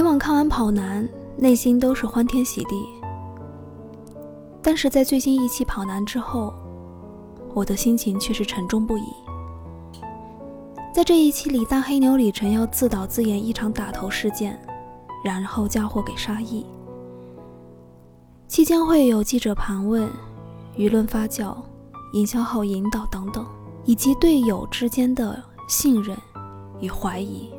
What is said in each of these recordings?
以往看完《跑男》，内心都是欢天喜地。但是在最新一期《跑男》之后，我的心情却是沉重不已。在这一期里，大黑牛李晨要自导自演一场打头事件，然后嫁祸给沙溢。期间会有记者盘问、舆论发酵、营销号引导等等，以及队友之间的信任与怀疑。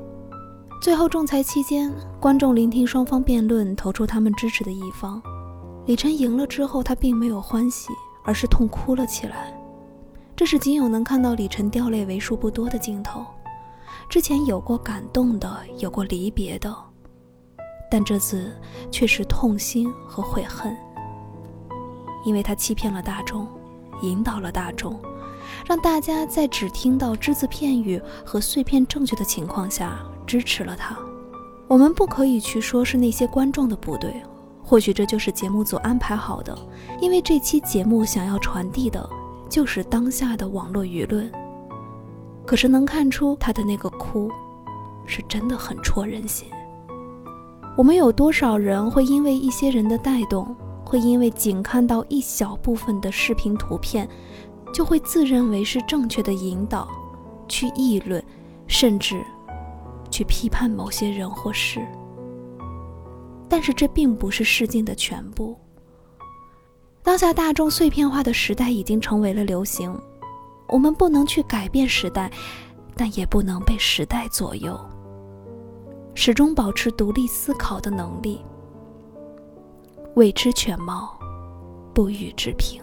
最后仲裁期间，观众聆听双方辩论，投出他们支持的一方。李晨赢了之后，他并没有欢喜，而是痛哭了起来。这是仅有能看到李晨掉泪为数不多的镜头。之前有过感动的，有过离别的，但这次却是痛心和悔恨，因为他欺骗了大众，引导了大众。让大家在只听到只字片语和碎片证据的情况下支持了他。我们不可以去说是那些观众的不对，或许这就是节目组安排好的，因为这期节目想要传递的就是当下的网络舆论。可是能看出他的那个哭，是真的很戳人心。我们有多少人会因为一些人的带动，会因为仅看到一小部分的视频图片？就会自认为是正确的引导，去议论，甚至去批判某些人或事。但是这并不是事件的全部。当下大众碎片化的时代已经成为了流行，我们不能去改变时代，但也不能被时代左右。始终保持独立思考的能力，未知全貌，不予置评。